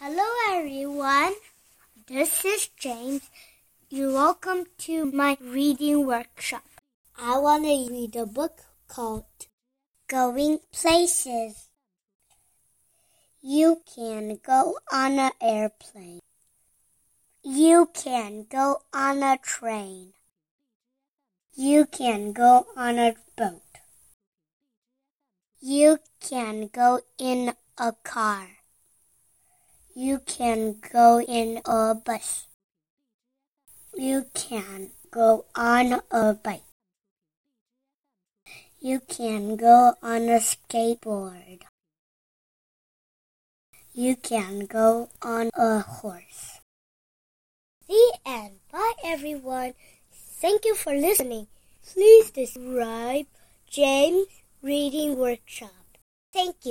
Hello, everyone. This is James. You're welcome to my reading workshop. I want to read a book called Going Places. You can go on an airplane. You can go on a train. You can go on a boat. You can go in a car. You can go in a bus. You can go on a bike. You can go on a skateboard. You can go on a horse. The end. Bye everyone. Thank you for listening. Please subscribe James Reading Workshop. Thank you.